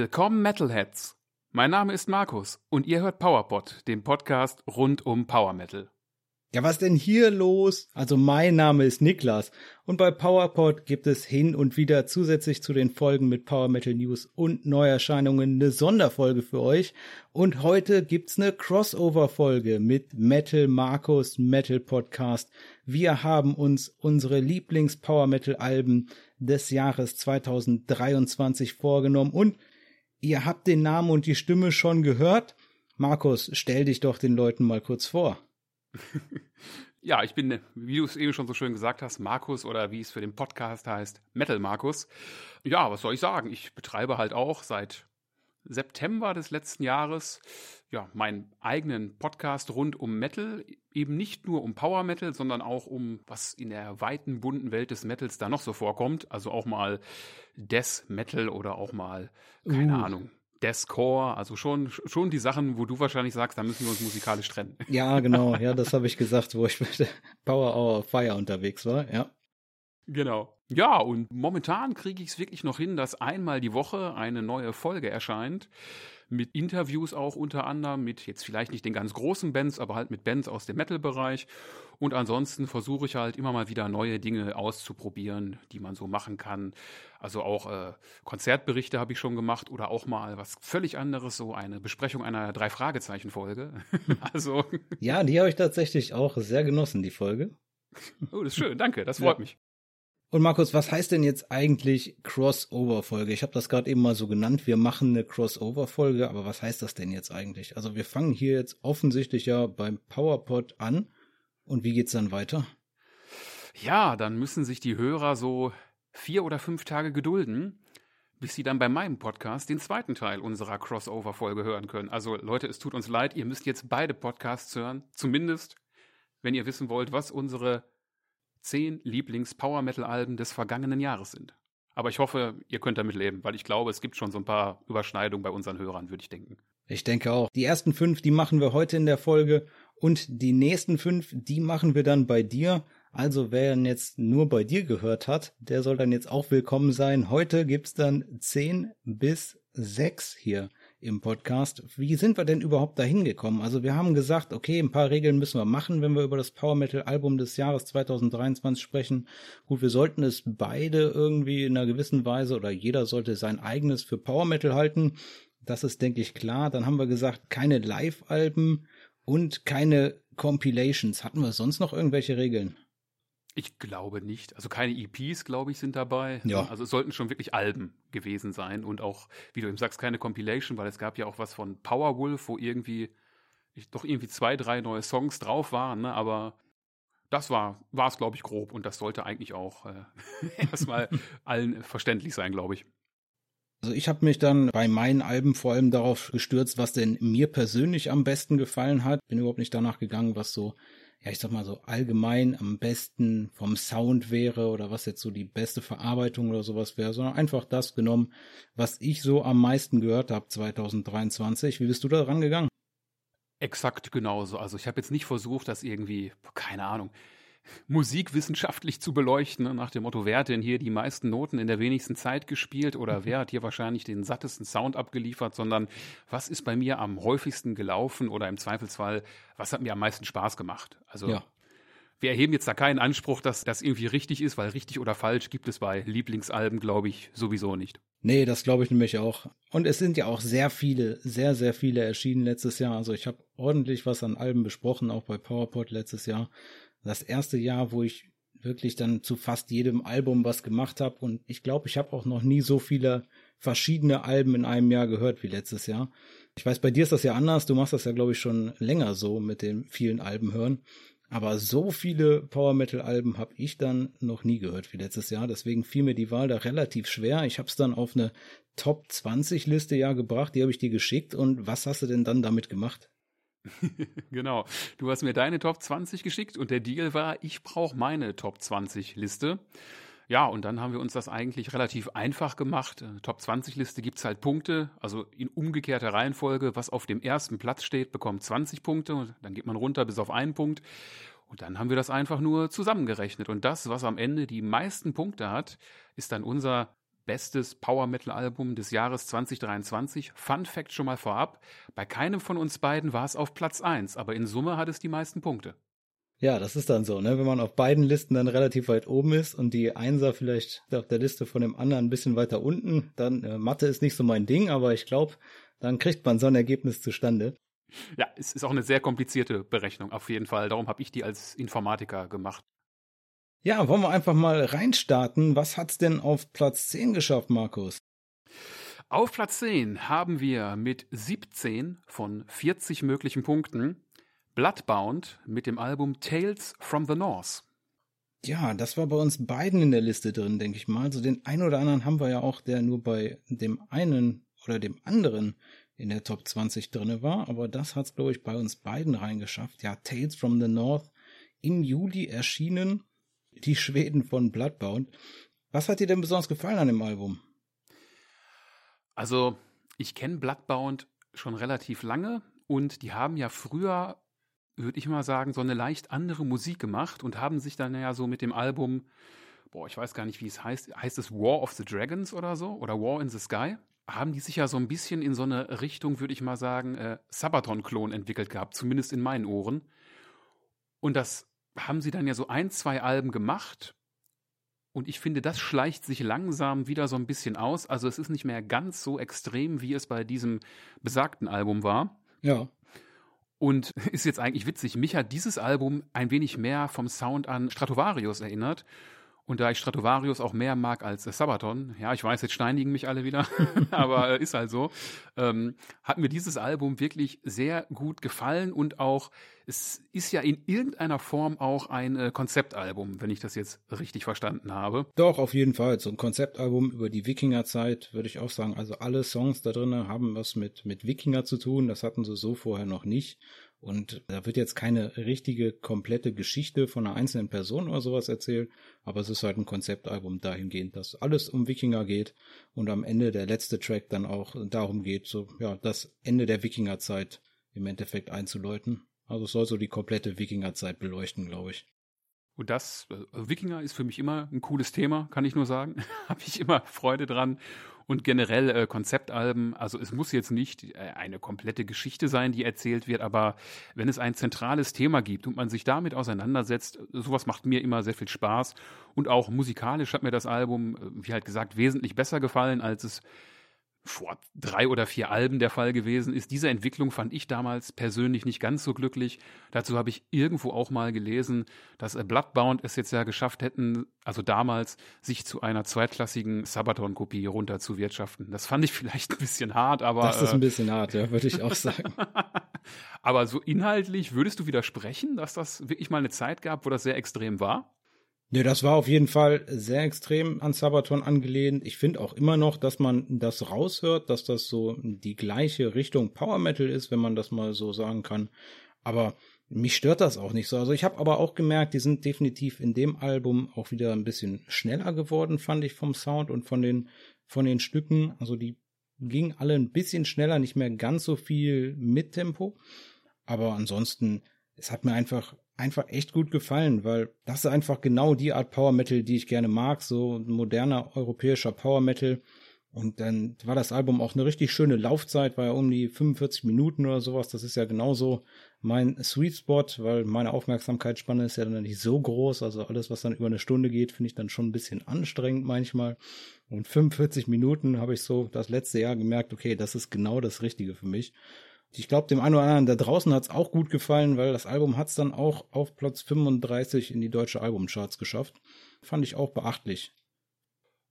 Willkommen Metalheads. Mein Name ist Markus und ihr hört PowerPod, den Podcast rund um Power Metal. Ja, was denn hier los? Also mein Name ist Niklas und bei PowerPod gibt es hin und wieder zusätzlich zu den Folgen mit Power Metal News und Neuerscheinungen eine Sonderfolge für euch und heute gibt's eine Crossover Folge mit Metal Markus Metal Podcast. Wir haben uns unsere Lieblings Power Metal Alben des Jahres 2023 vorgenommen und ihr habt den Namen und die Stimme schon gehört. Markus, stell dich doch den Leuten mal kurz vor. ja, ich bin, wie du es eben schon so schön gesagt hast, Markus oder wie es für den Podcast heißt, Metal Markus. Ja, was soll ich sagen? Ich betreibe halt auch seit September des letzten Jahres ja, meinen eigenen Podcast rund um Metal, eben nicht nur um Power Metal, sondern auch um was in der weiten bunten Welt des Metals da noch so vorkommt, also auch mal Death Metal oder auch mal keine uh. Ahnung, Deathcore, also schon, schon die Sachen, wo du wahrscheinlich sagst, da müssen wir uns musikalisch trennen. Ja, genau, ja, das habe ich gesagt, wo ich mit Power Hour Fire unterwegs war, ja. Genau. Ja, und momentan kriege ich es wirklich noch hin, dass einmal die Woche eine neue Folge erscheint. Mit Interviews auch unter anderem, mit jetzt vielleicht nicht den ganz großen Bands, aber halt mit Bands aus dem Metal-Bereich. Und ansonsten versuche ich halt immer mal wieder neue Dinge auszuprobieren, die man so machen kann. Also auch äh, Konzertberichte habe ich schon gemacht oder auch mal was völlig anderes, so eine Besprechung einer Drei-Fragezeichen-Folge. also. Ja, die habe ich tatsächlich auch sehr genossen, die Folge. Oh, das ist schön, danke, das freut ja. mich. Und Markus, was heißt denn jetzt eigentlich Crossover-Folge? Ich habe das gerade eben mal so genannt. Wir machen eine Crossover-Folge, aber was heißt das denn jetzt eigentlich? Also wir fangen hier jetzt offensichtlich ja beim PowerPod an. Und wie geht's dann weiter? Ja, dann müssen sich die Hörer so vier oder fünf Tage gedulden, bis sie dann bei meinem Podcast den zweiten Teil unserer Crossover-Folge hören können. Also Leute, es tut uns leid, ihr müsst jetzt beide Podcasts hören. Zumindest, wenn ihr wissen wollt, was unsere zehn Lieblings-Power-Metal-Alben des vergangenen Jahres sind. Aber ich hoffe, ihr könnt damit leben, weil ich glaube, es gibt schon so ein paar Überschneidungen bei unseren Hörern, würde ich denken. Ich denke auch. Die ersten fünf, die machen wir heute in der Folge und die nächsten fünf, die machen wir dann bei dir. Also wer jetzt nur bei dir gehört hat, der soll dann jetzt auch willkommen sein. Heute gibt's dann zehn bis sechs hier im Podcast. Wie sind wir denn überhaupt dahin gekommen? Also wir haben gesagt, okay, ein paar Regeln müssen wir machen, wenn wir über das Power Metal Album des Jahres 2023 sprechen. Gut, wir sollten es beide irgendwie in einer gewissen Weise oder jeder sollte sein eigenes für Power Metal halten. Das ist, denke ich, klar. Dann haben wir gesagt, keine Live-Alben und keine Compilations. Hatten wir sonst noch irgendwelche Regeln? Ich glaube nicht. Also keine EPs, glaube ich, sind dabei. Ja. Also es sollten schon wirklich Alben gewesen sein und auch, wie du eben sagst, keine Compilation, weil es gab ja auch was von Powerwolf, wo irgendwie ich, doch irgendwie zwei, drei neue Songs drauf waren, ne? aber das war es, glaube ich, grob und das sollte eigentlich auch äh, erstmal allen verständlich sein, glaube ich. Also ich habe mich dann bei meinen Alben vor allem darauf gestürzt, was denn mir persönlich am besten gefallen hat. Bin überhaupt nicht danach gegangen, was so ja, ich sag mal so allgemein am besten vom Sound wäre oder was jetzt so die beste Verarbeitung oder sowas wäre, sondern einfach das genommen, was ich so am meisten gehört habe 2023. Wie bist du da rangegangen? Exakt genauso. Also ich habe jetzt nicht versucht, das irgendwie, keine Ahnung, musikwissenschaftlich zu beleuchten, ne? nach dem Motto, wer hat denn hier die meisten Noten in der wenigsten Zeit gespielt oder mhm. wer hat hier wahrscheinlich den sattesten Sound abgeliefert, sondern was ist bei mir am häufigsten gelaufen oder im Zweifelsfall, was hat mir am meisten Spaß gemacht? Also ja. wir erheben jetzt da keinen Anspruch, dass das irgendwie richtig ist, weil richtig oder falsch gibt es bei Lieblingsalben, glaube ich, sowieso nicht. Nee, das glaube ich nämlich auch. Und es sind ja auch sehr viele, sehr, sehr viele erschienen letztes Jahr. Also ich habe ordentlich was an Alben besprochen, auch bei PowerPod letztes Jahr das erste Jahr, wo ich wirklich dann zu fast jedem Album was gemacht habe. Und ich glaube, ich habe auch noch nie so viele verschiedene Alben in einem Jahr gehört wie letztes Jahr. Ich weiß, bei dir ist das ja anders. Du machst das ja, glaube ich, schon länger so mit den vielen Alben hören. Aber so viele Power Metal Alben habe ich dann noch nie gehört wie letztes Jahr. Deswegen fiel mir die Wahl da relativ schwer. Ich habe es dann auf eine Top 20 Liste ja gebracht. Die habe ich dir geschickt. Und was hast du denn dann damit gemacht? genau. Du hast mir deine Top 20 geschickt und der Deal war, ich brauche meine Top 20 Liste. Ja, und dann haben wir uns das eigentlich relativ einfach gemacht. Top 20 Liste gibt es halt Punkte, also in umgekehrter Reihenfolge. Was auf dem ersten Platz steht, bekommt 20 Punkte und dann geht man runter bis auf einen Punkt. Und dann haben wir das einfach nur zusammengerechnet. Und das, was am Ende die meisten Punkte hat, ist dann unser bestes Power Metal Album des Jahres 2023. Fun Fact schon mal vorab. Bei keinem von uns beiden war es auf Platz 1, aber in Summe hat es die meisten Punkte. Ja, das ist dann so, ne? Wenn man auf beiden Listen dann relativ weit oben ist und die Einser vielleicht auf der Liste von dem anderen ein bisschen weiter unten, dann äh, Mathe ist nicht so mein Ding, aber ich glaube, dann kriegt man so ein Ergebnis zustande. Ja, es ist auch eine sehr komplizierte Berechnung, auf jeden Fall. Darum habe ich die als Informatiker gemacht. Ja, wollen wir einfach mal reinstarten. Was hat's denn auf Platz 10 geschafft, Markus? Auf Platz 10 haben wir mit 17 von 40 möglichen Punkten Bloodbound mit dem Album Tales from the North. Ja, das war bei uns beiden in der Liste drin, denke ich mal. Also den einen oder anderen haben wir ja auch, der nur bei dem einen oder dem anderen in der Top 20 drinne war, aber das hat's glaube ich bei uns beiden reingeschafft. Ja, Tales from the North im Juli erschienen, die Schweden von Bloodbound. Was hat dir denn besonders gefallen an dem Album? Also, ich kenne Bloodbound schon relativ lange und die haben ja früher, würde ich mal sagen, so eine leicht andere Musik gemacht und haben sich dann ja so mit dem Album, boah, ich weiß gar nicht, wie es heißt, heißt es War of the Dragons oder so oder War in the Sky? haben die sich ja so ein bisschen in so eine Richtung, würde ich mal sagen, äh, Sabaton-Klon entwickelt gehabt, zumindest in meinen Ohren. Und das haben sie dann ja so ein, zwei Alben gemacht. Und ich finde, das schleicht sich langsam wieder so ein bisschen aus. Also es ist nicht mehr ganz so extrem, wie es bei diesem besagten Album war. Ja. Und ist jetzt eigentlich witzig. Mich hat dieses Album ein wenig mehr vom Sound an Stratovarius erinnert. Und da ich Stratovarius auch mehr mag als Sabaton, ja, ich weiß, jetzt steinigen mich alle wieder, aber ist halt so, ähm, hat mir dieses Album wirklich sehr gut gefallen und auch, es ist ja in irgendeiner Form auch ein äh, Konzeptalbum, wenn ich das jetzt richtig verstanden habe. Doch, auf jeden Fall. So ein Konzeptalbum über die Wikingerzeit, würde ich auch sagen. Also alle Songs da drin haben was mit, mit Wikinger zu tun. Das hatten sie so vorher noch nicht. Und da wird jetzt keine richtige, komplette Geschichte von einer einzelnen Person oder sowas erzählt, aber es ist halt ein Konzeptalbum dahingehend, dass alles um Wikinger geht und am Ende der letzte Track dann auch darum geht, so, ja, das Ende der Wikingerzeit im Endeffekt einzuläuten. Also es soll so die komplette Wikingerzeit beleuchten, glaube ich. Und das, also Wikinger ist für mich immer ein cooles Thema, kann ich nur sagen. Habe ich immer Freude dran. Und generell äh, Konzeptalben, also es muss jetzt nicht äh, eine komplette Geschichte sein, die erzählt wird, aber wenn es ein zentrales Thema gibt und man sich damit auseinandersetzt, sowas macht mir immer sehr viel Spaß. Und auch musikalisch hat mir das Album, äh, wie halt gesagt, wesentlich besser gefallen, als es vor drei oder vier Alben der Fall gewesen ist. Diese Entwicklung fand ich damals persönlich nicht ganz so glücklich. Dazu habe ich irgendwo auch mal gelesen, dass Bloodbound es jetzt ja geschafft hätten, also damals, sich zu einer zweitklassigen Sabaton-Kopie runterzuwirtschaften. Das fand ich vielleicht ein bisschen hart, aber. Das ist ein bisschen hart, ja, würde ich auch sagen. aber so inhaltlich würdest du widersprechen, dass das wirklich mal eine Zeit gab, wo das sehr extrem war? Ne, das war auf jeden Fall sehr extrem an Sabaton angelehnt. Ich finde auch immer noch, dass man das raushört, dass das so die gleiche Richtung Power Metal ist, wenn man das mal so sagen kann. Aber mich stört das auch nicht so. Also ich habe aber auch gemerkt, die sind definitiv in dem Album auch wieder ein bisschen schneller geworden, fand ich vom Sound und von den von den Stücken. Also die gingen alle ein bisschen schneller, nicht mehr ganz so viel mit Tempo. Aber ansonsten, es hat mir einfach einfach echt gut gefallen, weil das ist einfach genau die Art Power Metal, die ich gerne mag, so moderner europäischer Power Metal. Und dann war das Album auch eine richtig schöne Laufzeit, war ja um die 45 Minuten oder sowas. Das ist ja genauso mein Sweet Spot, weil meine Aufmerksamkeitsspanne ist ja dann nicht so groß. Also alles, was dann über eine Stunde geht, finde ich dann schon ein bisschen anstrengend manchmal. Und 45 Minuten habe ich so das letzte Jahr gemerkt, okay, das ist genau das Richtige für mich. Ich glaube, dem einen oder anderen da draußen hat es auch gut gefallen, weil das Album hat es dann auch auf Platz 35 in die deutsche Albumcharts geschafft. Fand ich auch beachtlich.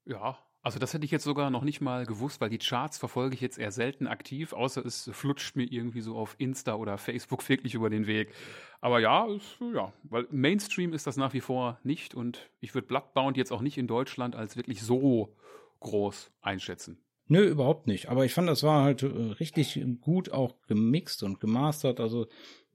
Ja, also das hätte ich jetzt sogar noch nicht mal gewusst, weil die Charts verfolge ich jetzt eher selten aktiv, außer es flutscht mir irgendwie so auf Insta oder Facebook wirklich über den Weg. Aber ja, ist, ja, weil Mainstream ist das nach wie vor nicht und ich würde Bloodbound jetzt auch nicht in Deutschland als wirklich so groß einschätzen. Nö, überhaupt nicht. Aber ich fand, das war halt äh, richtig gut auch gemixt und gemastert. Also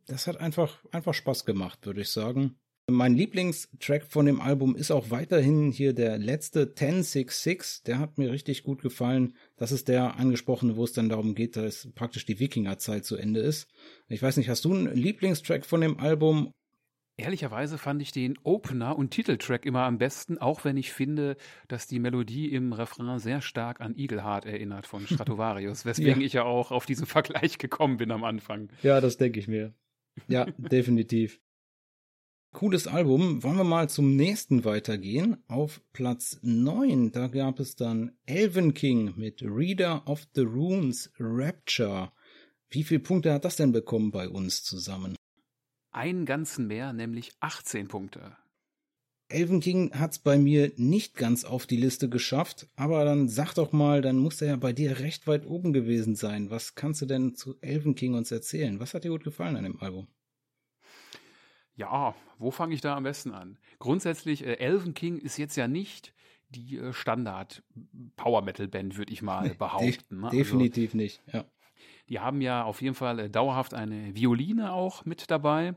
das hat einfach, einfach Spaß gemacht, würde ich sagen. Mein Lieblingstrack von dem Album ist auch weiterhin hier der letzte 1066. Der hat mir richtig gut gefallen. Das ist der angesprochene, wo es dann darum geht, dass praktisch die Wikingerzeit zu Ende ist. Ich weiß nicht, hast du einen Lieblingstrack von dem Album? Ehrlicherweise fand ich den Opener und Titeltrack immer am besten, auch wenn ich finde, dass die Melodie im Refrain sehr stark an Eagleheart erinnert von Stratovarius, weswegen ja. ich ja auch auf diesen Vergleich gekommen bin am Anfang. Ja, das denke ich mir. Ja, definitiv. Cooles Album. Wollen wir mal zum nächsten weitergehen? Auf Platz 9, da gab es dann Elven King mit Reader of the Runes Rapture. Wie viele Punkte hat das denn bekommen bei uns zusammen? Einen ganzen mehr, nämlich 18 Punkte. Elven King hat's bei mir nicht ganz auf die Liste geschafft, aber dann sag doch mal, dann muss er ja bei dir recht weit oben gewesen sein. Was kannst du denn zu Elven King uns erzählen? Was hat dir gut gefallen an dem Album? Ja, wo fange ich da am besten an? Grundsätzlich, äh, Elven King ist jetzt ja nicht die äh, Standard Power Metal Band, würde ich mal behaupten. Ne? Definitiv also, nicht, ja. Die haben ja auf jeden Fall äh, dauerhaft eine Violine auch mit dabei.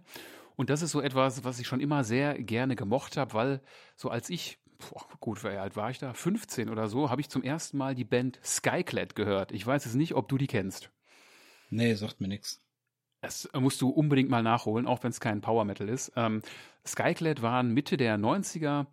Und das ist so etwas, was ich schon immer sehr gerne gemocht habe, weil so als ich, boah, gut, wie alt war ich da? 15 oder so, habe ich zum ersten Mal die Band Skyclad gehört. Ich weiß jetzt nicht, ob du die kennst. Nee, sagt mir nichts. Das musst du unbedingt mal nachholen, auch wenn es kein Power Metal ist. Ähm, Skyclad waren Mitte der 90er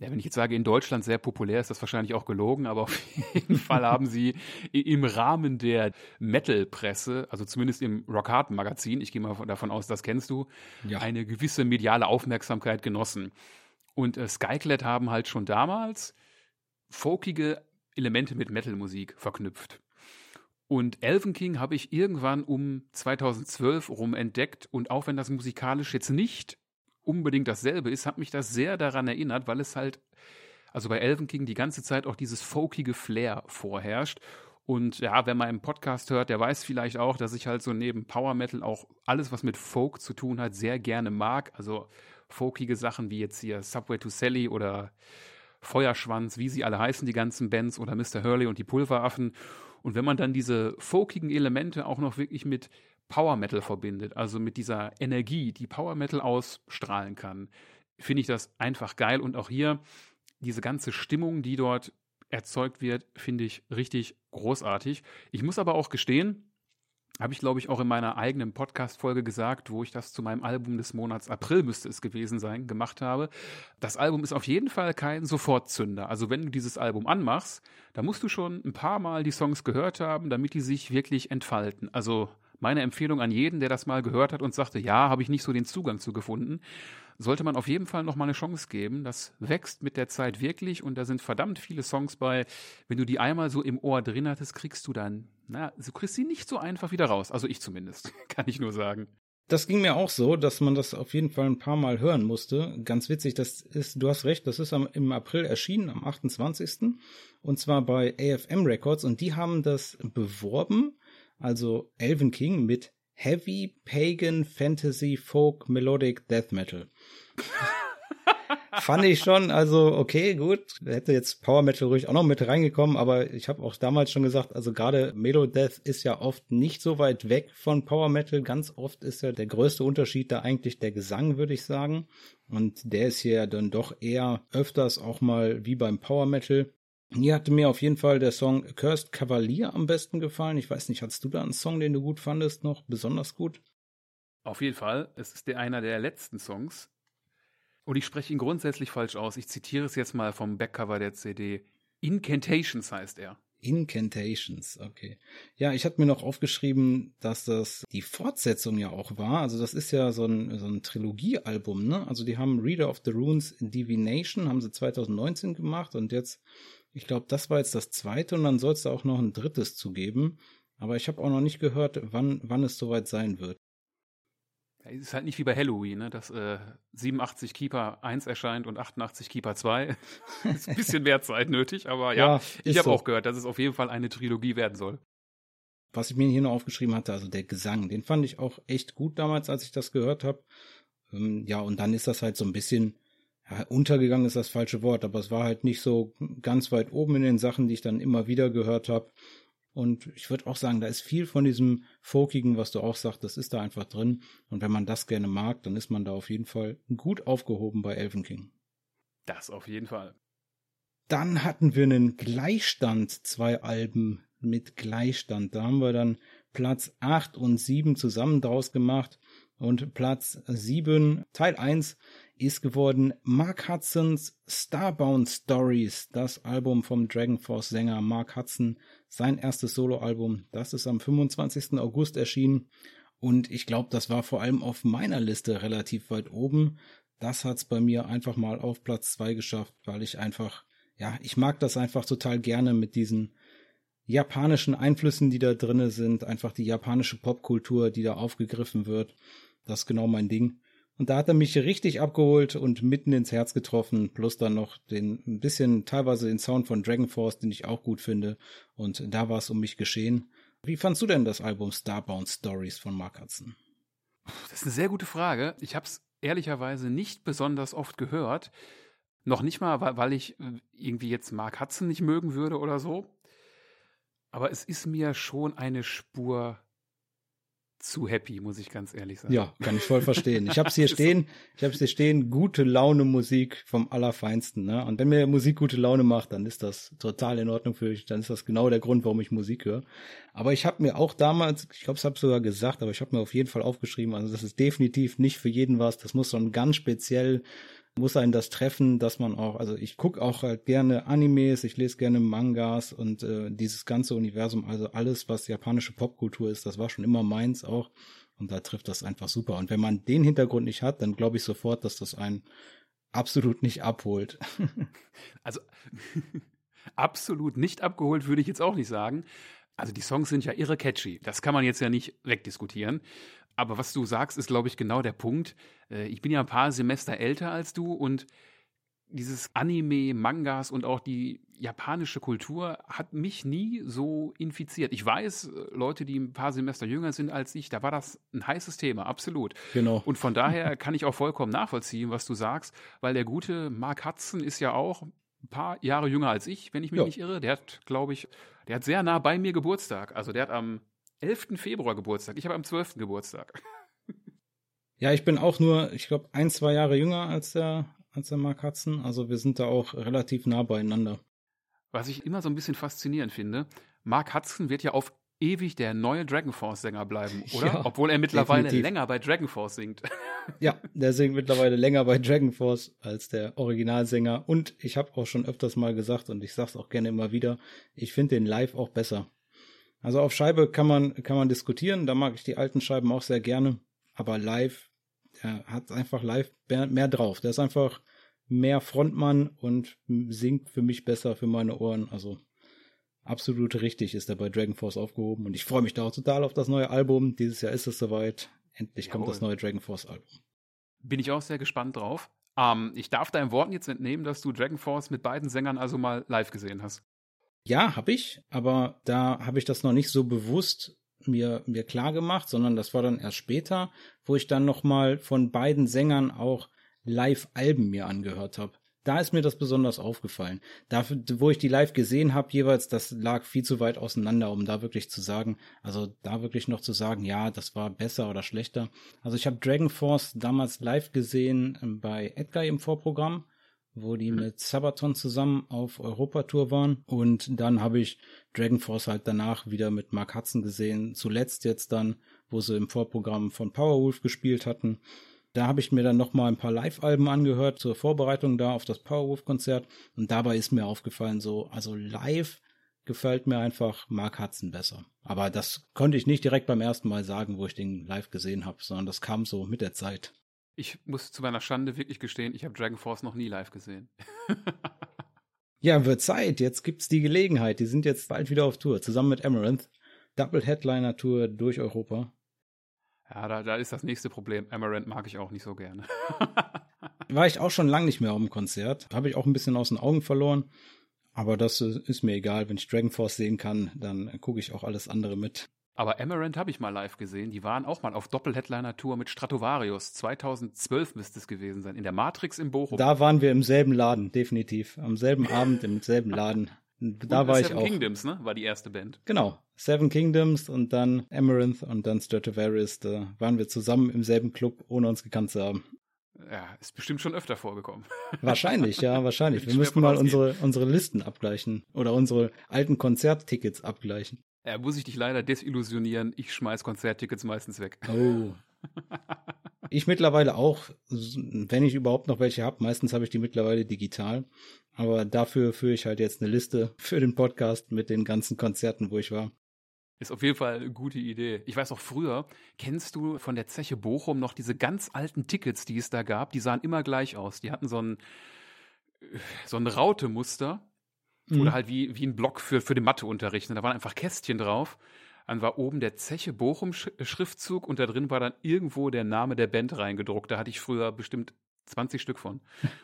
ja, wenn ich jetzt sage, in Deutschland sehr populär, ist das wahrscheinlich auch gelogen, aber auf jeden Fall haben sie im Rahmen der Metal-Presse, also zumindest im Rock Hard Magazin, ich gehe mal davon aus, das kennst du, ja. eine gewisse mediale Aufmerksamkeit genossen. Und äh, Skyclad haben halt schon damals folkige Elemente mit Metal-Musik verknüpft. Und Elven King habe ich irgendwann um 2012 rum entdeckt und auch wenn das musikalisch jetzt nicht unbedingt dasselbe ist, hat mich das sehr daran erinnert, weil es halt, also bei Elven King die ganze Zeit auch dieses folkige Flair vorherrscht. Und ja, wer mal im Podcast hört, der weiß vielleicht auch, dass ich halt so neben Power Metal auch alles, was mit Folk zu tun hat, sehr gerne mag. Also folkige Sachen wie jetzt hier Subway to Sally oder Feuerschwanz, wie sie alle heißen, die ganzen Bands oder Mr. Hurley und die Pulveraffen. Und wenn man dann diese folkigen Elemente auch noch wirklich mit Power Metal verbindet, also mit dieser Energie, die Power Metal ausstrahlen kann, finde ich das einfach geil. Und auch hier diese ganze Stimmung, die dort erzeugt wird, finde ich richtig großartig. Ich muss aber auch gestehen, habe ich, glaube ich, auch in meiner eigenen Podcast-Folge gesagt, wo ich das zu meinem Album des Monats April müsste es gewesen sein, gemacht habe. Das Album ist auf jeden Fall kein Sofortzünder. Also wenn du dieses Album anmachst, da musst du schon ein paar Mal die Songs gehört haben, damit die sich wirklich entfalten. Also meine Empfehlung an jeden, der das mal gehört hat und sagte, ja, habe ich nicht so den Zugang zu gefunden, sollte man auf jeden Fall noch mal eine Chance geben. Das wächst mit der Zeit wirklich und da sind verdammt viele Songs bei. Wenn du die einmal so im Ohr drin hattest, kriegst du dann, na, du kriegst sie nicht so einfach wieder raus. Also ich zumindest, kann ich nur sagen. Das ging mir auch so, dass man das auf jeden Fall ein paar Mal hören musste. Ganz witzig, das ist, du hast recht, das ist am, im April erschienen, am 28. Und zwar bei AFM Records und die haben das beworben also Elven King mit Heavy Pagan Fantasy Folk Melodic Death Metal. Fand ich schon, also okay, gut. Hätte jetzt Power Metal ruhig auch noch mit reingekommen, aber ich habe auch damals schon gesagt, also gerade Melo Death ist ja oft nicht so weit weg von Power Metal. Ganz oft ist ja der größte Unterschied da eigentlich der Gesang, würde ich sagen. Und der ist hier dann doch eher öfters auch mal wie beim Power Metal hier hatte mir auf jeden Fall der Song Cursed Cavalier am besten gefallen. Ich weiß nicht, hattest du da einen Song, den du gut fandest, noch besonders gut? Auf jeden Fall. Es ist der einer der letzten Songs. Und ich spreche ihn grundsätzlich falsch aus. Ich zitiere es jetzt mal vom Backcover der CD. Incantations heißt er. Incantations, okay. Ja, ich hatte mir noch aufgeschrieben, dass das die Fortsetzung ja auch war. Also das ist ja so ein, so ein Trilogiealbum, ne? Also die haben Reader of the Runes Divination, haben sie 2019 gemacht und jetzt ich glaube, das war jetzt das zweite und dann soll es da auch noch ein drittes zu geben. Aber ich habe auch noch nicht gehört, wann, wann es soweit sein wird. Ja, ist halt nicht wie bei Halloween, ne? dass äh, 87 Keeper 1 erscheint und 88 Keeper 2. ist ein bisschen mehr Zeit nötig, aber ja, ja ich habe so. auch gehört, dass es auf jeden Fall eine Trilogie werden soll. Was ich mir hier noch aufgeschrieben hatte, also der Gesang, den fand ich auch echt gut damals, als ich das gehört habe. Ähm, ja, und dann ist das halt so ein bisschen ja, untergegangen ist das falsche Wort, aber es war halt nicht so ganz weit oben in den Sachen, die ich dann immer wieder gehört habe. Und ich würde auch sagen, da ist viel von diesem Folkigen, was du auch sagst, das ist da einfach drin. Und wenn man das gerne mag, dann ist man da auf jeden Fall gut aufgehoben bei Elven King. Das auf jeden Fall. Dann hatten wir einen Gleichstand, zwei Alben mit Gleichstand. Da haben wir dann Platz 8 und 7 zusammen draus gemacht. Und Platz 7, Teil 1, ist geworden Mark Hudsons Starbound Stories, das Album vom Dragon Force Sänger Mark Hudson, sein erstes Soloalbum. Das ist am 25. August erschienen und ich glaube, das war vor allem auf meiner Liste relativ weit oben. Das hat's bei mir einfach mal auf Platz 2 geschafft, weil ich einfach, ja, ich mag das einfach total gerne mit diesen japanischen Einflüssen, die da drinne sind, einfach die japanische Popkultur, die da aufgegriffen wird. Das ist genau mein Ding. Und da hat er mich richtig abgeholt und mitten ins Herz getroffen, plus dann noch den ein bisschen teilweise den Sound von Dragon Force, den ich auch gut finde. Und da war es um mich geschehen. Wie fandst du denn das Album Starbound Stories von Mark Hudson? Das ist eine sehr gute Frage. Ich habe es ehrlicherweise nicht besonders oft gehört. Noch nicht mal, weil ich irgendwie jetzt Mark Hudson nicht mögen würde oder so. Aber es ist mir schon eine Spur zu happy, muss ich ganz ehrlich sagen. Ja, kann ich voll verstehen. Ich habe es hier stehen, ich habe es hier stehen, gute Laune Musik vom Allerfeinsten. Ne? Und wenn mir Musik gute Laune macht, dann ist das total in Ordnung für mich. Dann ist das genau der Grund, warum ich Musik höre. Aber ich habe mir auch damals, ich glaube, es habe sogar gesagt, aber ich habe mir auf jeden Fall aufgeschrieben, also das ist definitiv nicht für jeden was. Das muss so ein ganz speziell muss einen das treffen, dass man auch, also ich gucke auch halt gerne Animes, ich lese gerne Mangas und äh, dieses ganze Universum, also alles, was japanische Popkultur ist, das war schon immer meins auch. Und da trifft das einfach super. Und wenn man den Hintergrund nicht hat, dann glaube ich sofort, dass das einen absolut nicht abholt. also absolut nicht abgeholt würde ich jetzt auch nicht sagen. Also die Songs sind ja irre catchy. Das kann man jetzt ja nicht wegdiskutieren. Aber was du sagst, ist, glaube ich, genau der Punkt. Äh, ich bin ja ein paar Semester älter als du und dieses Anime, Mangas und auch die japanische Kultur hat mich nie so infiziert. Ich weiß, äh, Leute, die ein paar Semester jünger sind als ich, da war das ein heißes Thema, absolut. Genau. Und von daher kann ich auch vollkommen nachvollziehen, was du sagst, weil der gute Mark Hudson ist ja auch ein paar Jahre jünger als ich, wenn ich mich ja. nicht irre. Der hat, glaube ich, der hat sehr nah bei mir Geburtstag. Also der hat am 11. Februar Geburtstag. Ich habe am 12. Geburtstag. Ja, ich bin auch nur, ich glaube, ein, zwei Jahre jünger als der, als der Mark Hudson. Also wir sind da auch relativ nah beieinander. Was ich immer so ein bisschen faszinierend finde, Mark Hudson wird ja auf ewig der neue Dragon Force Sänger bleiben, oder? Ja, Obwohl er mittlerweile definitiv. länger bei Dragon Force singt. Ja, der singt mittlerweile länger bei Dragon Force als der Originalsänger. Und ich habe auch schon öfters mal gesagt und ich sag's auch gerne immer wieder, ich finde den live auch besser. Also auf Scheibe kann man, kann man diskutieren, da mag ich die alten Scheiben auch sehr gerne, aber live, der hat einfach live mehr, mehr drauf. Der ist einfach mehr Frontmann und singt für mich besser für meine Ohren. Also absolut richtig ist er bei Dragon Force aufgehoben und ich freue mich da auch total auf das neue Album. Dieses Jahr ist es soweit. Endlich Jawohl. kommt das neue Dragon Force Album. Bin ich auch sehr gespannt drauf. Ähm, ich darf deinen Worten jetzt entnehmen, dass du Dragon Force mit beiden Sängern also mal live gesehen hast. Ja, habe ich, aber da habe ich das noch nicht so bewusst mir mir klar gemacht, sondern das war dann erst später, wo ich dann noch mal von beiden Sängern auch Live-Alben mir angehört habe. Da ist mir das besonders aufgefallen. Dafür, wo ich die live gesehen habe, jeweils, das lag viel zu weit auseinander, um da wirklich zu sagen, also da wirklich noch zu sagen, ja, das war besser oder schlechter. Also ich habe Dragon Force damals live gesehen ähm, bei Edgar im Vorprogramm wo die mhm. mit Sabaton zusammen auf Europatour waren. Und dann habe ich Dragon Force halt danach wieder mit Mark Hudson gesehen. Zuletzt jetzt dann, wo sie im Vorprogramm von Powerwolf gespielt hatten. Da habe ich mir dann noch mal ein paar Live-Alben angehört zur Vorbereitung da auf das Powerwolf-Konzert. Und dabei ist mir aufgefallen, so, also live gefällt mir einfach Mark Hudson besser. Aber das konnte ich nicht direkt beim ersten Mal sagen, wo ich den live gesehen habe, sondern das kam so mit der Zeit. Ich muss zu meiner Schande wirklich gestehen, ich habe Dragon Force noch nie live gesehen. ja, wird Zeit. Jetzt gibt's die Gelegenheit. Die sind jetzt bald wieder auf Tour, zusammen mit Amaranth. Double Headliner Tour durch Europa. Ja, da, da ist das nächste Problem. Amaranth mag ich auch nicht so gerne. War ich auch schon lange nicht mehr auf dem Konzert. Habe ich auch ein bisschen aus den Augen verloren. Aber das ist mir egal. Wenn ich Dragon Force sehen kann, dann gucke ich auch alles andere mit. Aber Amaranth habe ich mal live gesehen. Die waren auch mal auf Doppel-Headliner-Tour mit Stratovarius. 2012 müsste es gewesen sein. In der Matrix in Bochum. Da waren wir im selben Laden, definitiv. Am selben Abend im selben Laden. Da und war Seven ich auch. Seven Kingdoms, ne? War die erste Band. Genau. Seven Kingdoms und dann Amaranth und dann Stratovarius. Da waren wir zusammen im selben Club, ohne uns gekannt zu haben. Ja, ist bestimmt schon öfter vorgekommen. Wahrscheinlich, ja, wahrscheinlich. Wir müssten mal unsere, unsere Listen abgleichen oder unsere alten Konzerttickets abgleichen. Ja, muss ich dich leider desillusionieren. Ich schmeiß Konzerttickets meistens weg. Oh. ich mittlerweile auch, wenn ich überhaupt noch welche habe. Meistens habe ich die mittlerweile digital. Aber dafür führe ich halt jetzt eine Liste für den Podcast mit den ganzen Konzerten, wo ich war. Ist auf jeden Fall eine gute Idee. Ich weiß auch früher, kennst du von der Zeche Bochum noch diese ganz alten Tickets, die es da gab? Die sahen immer gleich aus. Die hatten so ein, so ein Rautemuster mhm. oder halt wie, wie ein Block für, für den Matheunterricht. Und da waren einfach Kästchen drauf. Dann war oben der Zeche Bochum Schriftzug und da drin war dann irgendwo der Name der Band reingedruckt. Da hatte ich früher bestimmt 20 Stück von.